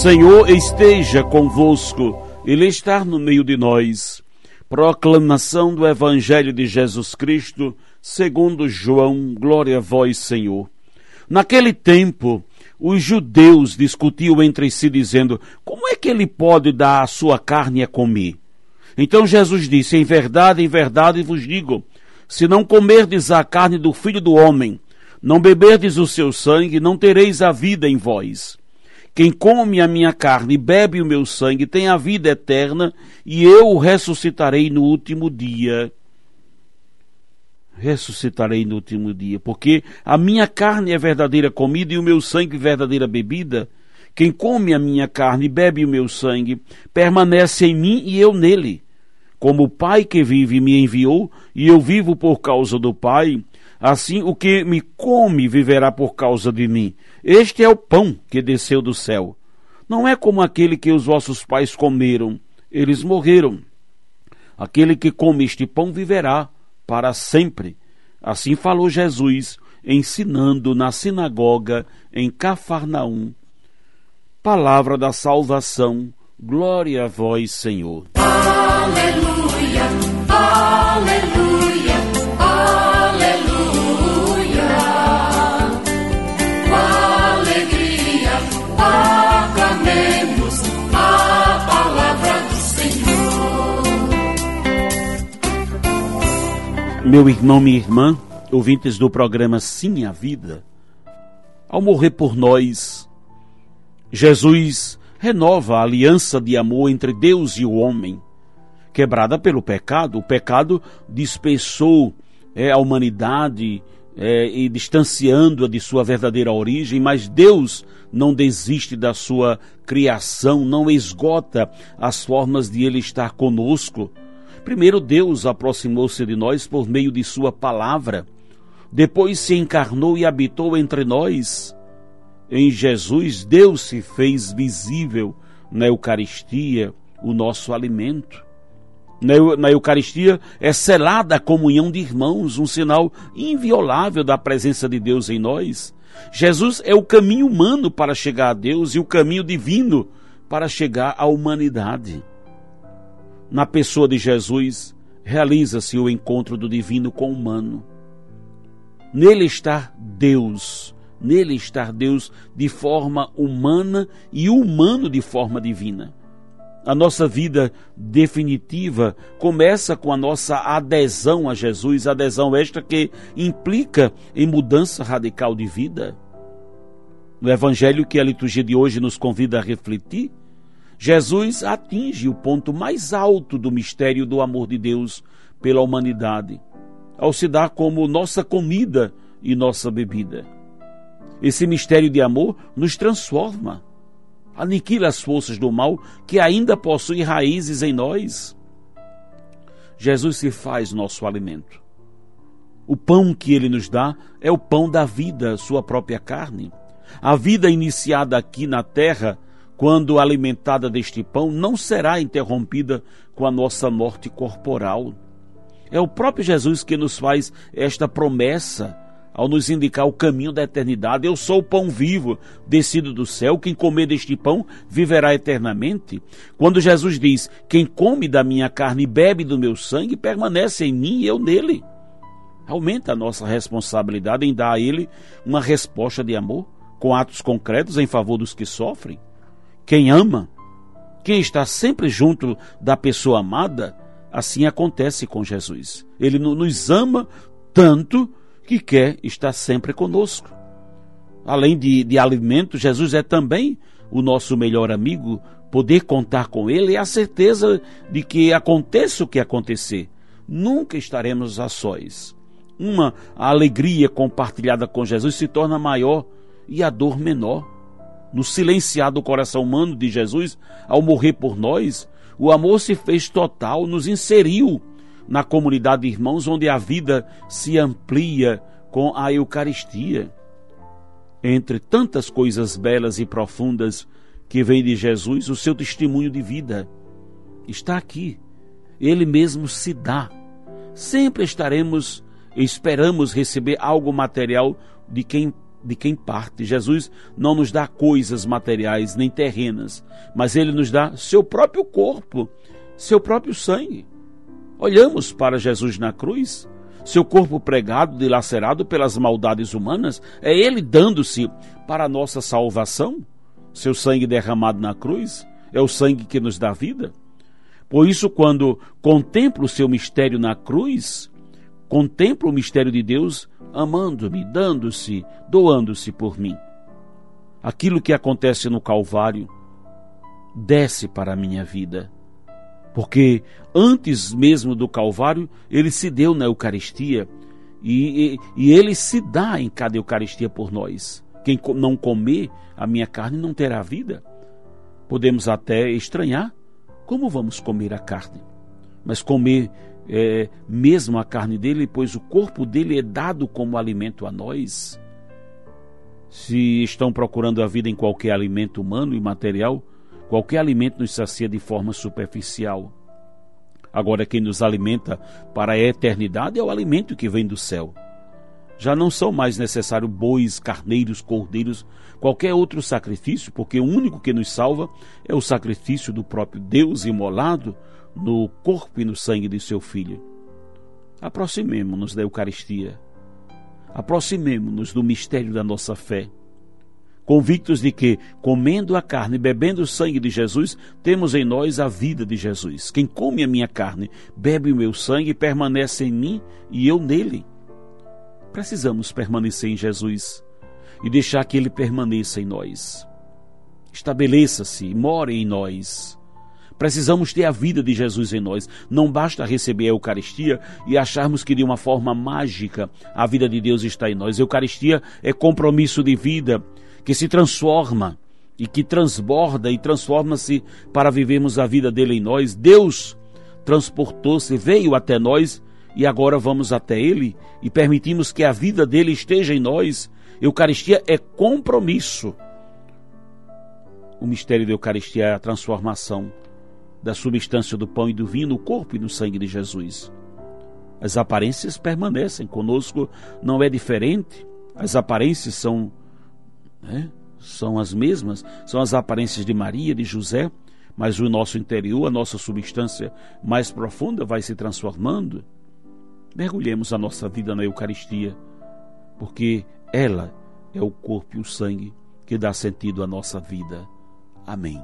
Senhor esteja convosco, Ele está no meio de nós. Proclamação do Evangelho de Jesus Cristo, segundo João, glória a vós, Senhor. Naquele tempo, os judeus discutiam entre si, dizendo: Como é que ele pode dar a sua carne a comer? Então Jesus disse: Em verdade, em verdade vos digo: se não comerdes a carne do filho do homem, não beberdes o seu sangue, não tereis a vida em vós. Quem come a minha carne e bebe o meu sangue tem a vida eterna, e eu o ressuscitarei no último dia. Ressuscitarei no último dia, porque a minha carne é verdadeira comida e o meu sangue verdadeira bebida. Quem come a minha carne e bebe o meu sangue permanece em mim e eu nele. Como o Pai que vive me enviou, e eu vivo por causa do Pai, Assim, o que me come viverá por causa de mim. Este é o pão que desceu do céu. Não é como aquele que os vossos pais comeram, eles morreram. Aquele que come este pão viverá para sempre. Assim falou Jesus, ensinando na sinagoga em Cafarnaum. Palavra da salvação, glória a vós, Senhor. Meu irmão, minha irmã, ouvintes do programa Sim a Vida, ao morrer por nós, Jesus renova a aliança de amor entre Deus e o homem, quebrada pelo pecado. O pecado dispersou é, a humanidade é, e distanciando-a de sua verdadeira origem, mas Deus não desiste da sua criação, não esgota as formas de Ele estar conosco. Primeiro, Deus aproximou-se de nós por meio de Sua palavra. Depois se encarnou e habitou entre nós. Em Jesus, Deus se fez visível na Eucaristia, o nosso alimento. Na Eucaristia é selada a comunhão de irmãos, um sinal inviolável da presença de Deus em nós. Jesus é o caminho humano para chegar a Deus e o caminho divino para chegar à humanidade na pessoa de Jesus, realiza-se o encontro do divino com o humano. Nele está Deus, nele está Deus de forma humana e humano de forma divina. A nossa vida definitiva começa com a nossa adesão a Jesus, adesão esta que implica em mudança radical de vida. No evangelho que a liturgia de hoje nos convida a refletir, Jesus atinge o ponto mais alto do mistério do amor de Deus pela humanidade, ao se dar como nossa comida e nossa bebida. Esse mistério de amor nos transforma, aniquila as forças do mal que ainda possuem raízes em nós. Jesus se faz nosso alimento. O pão que ele nos dá é o pão da vida, sua própria carne. A vida iniciada aqui na terra quando alimentada deste pão, não será interrompida com a nossa morte corporal. É o próprio Jesus que nos faz esta promessa ao nos indicar o caminho da eternidade. Eu sou o pão vivo, descido do céu. Quem comer deste pão viverá eternamente. Quando Jesus diz: Quem come da minha carne e bebe do meu sangue, permanece em mim e eu nele. Aumenta a nossa responsabilidade em dar a Ele uma resposta de amor, com atos concretos em favor dos que sofrem. Quem ama, quem está sempre junto da pessoa amada, assim acontece com Jesus. Ele nos ama tanto que quer estar sempre conosco. Além de, de alimento, Jesus é também o nosso melhor amigo. Poder contar com Ele é a certeza de que aconteça o que acontecer, nunca estaremos a sós. uma a alegria compartilhada com Jesus se torna maior e a dor menor. No silenciar do coração humano de Jesus, ao morrer por nós, o amor se fez total, nos inseriu na comunidade de irmãos onde a vida se amplia com a Eucaristia. Entre tantas coisas belas e profundas que vem de Jesus, o seu testemunho de vida está aqui. Ele mesmo se dá. Sempre estaremos, esperamos receber algo material de quem de quem parte. Jesus não nos dá coisas materiais nem terrenas, mas ele nos dá seu próprio corpo, seu próprio sangue. Olhamos para Jesus na cruz, seu corpo pregado, dilacerado pelas maldades humanas, é ele dando-se para a nossa salvação. Seu sangue derramado na cruz é o sangue que nos dá vida. Por isso, quando contemplo o seu mistério na cruz, contemplo o mistério de Deus amando-me, dando-se, doando-se por mim. Aquilo que acontece no Calvário desce para a minha vida. Porque antes mesmo do Calvário, ele se deu na Eucaristia e, e, e ele se dá em cada Eucaristia por nós. Quem não comer a minha carne não terá vida. Podemos até estranhar como vamos comer a carne? Mas comer é, mesmo a carne dele, pois o corpo dele é dado como alimento a nós. Se estão procurando a vida em qualquer alimento humano e material, qualquer alimento nos sacia de forma superficial. Agora, quem nos alimenta para a eternidade é o alimento que vem do céu. Já não são mais necessários bois, carneiros, cordeiros qualquer outro sacrifício, porque o único que nos salva é o sacrifício do próprio Deus imolado no corpo e no sangue de seu Filho. Aproximemo-nos da Eucaristia. Aproximemo-nos do mistério da nossa fé. Convictos de que, comendo a carne e bebendo o sangue de Jesus, temos em nós a vida de Jesus. Quem come a minha carne, bebe o meu sangue, permanece em mim e eu nele. Precisamos permanecer em Jesus e deixar que Ele permaneça em nós. Estabeleça-se more em nós. Precisamos ter a vida de Jesus em nós. Não basta receber a Eucaristia e acharmos que de uma forma mágica a vida de Deus está em nós. A Eucaristia é compromisso de vida que se transforma e que transborda e transforma-se para vivermos a vida dele em nós. Deus transportou-se, veio até nós e agora vamos até ele e permitimos que a vida dele esteja em nós Eucaristia é compromisso. O mistério da Eucaristia é a transformação da substância do pão e do vinho no corpo e no sangue de Jesus. As aparências permanecem conosco, não é diferente. As aparências são, né, são as mesmas, são as aparências de Maria, de José, mas o nosso interior, a nossa substância mais profunda vai se transformando. Mergulhemos a nossa vida na Eucaristia, porque ela é o corpo e o sangue que dá sentido à nossa vida. Amém.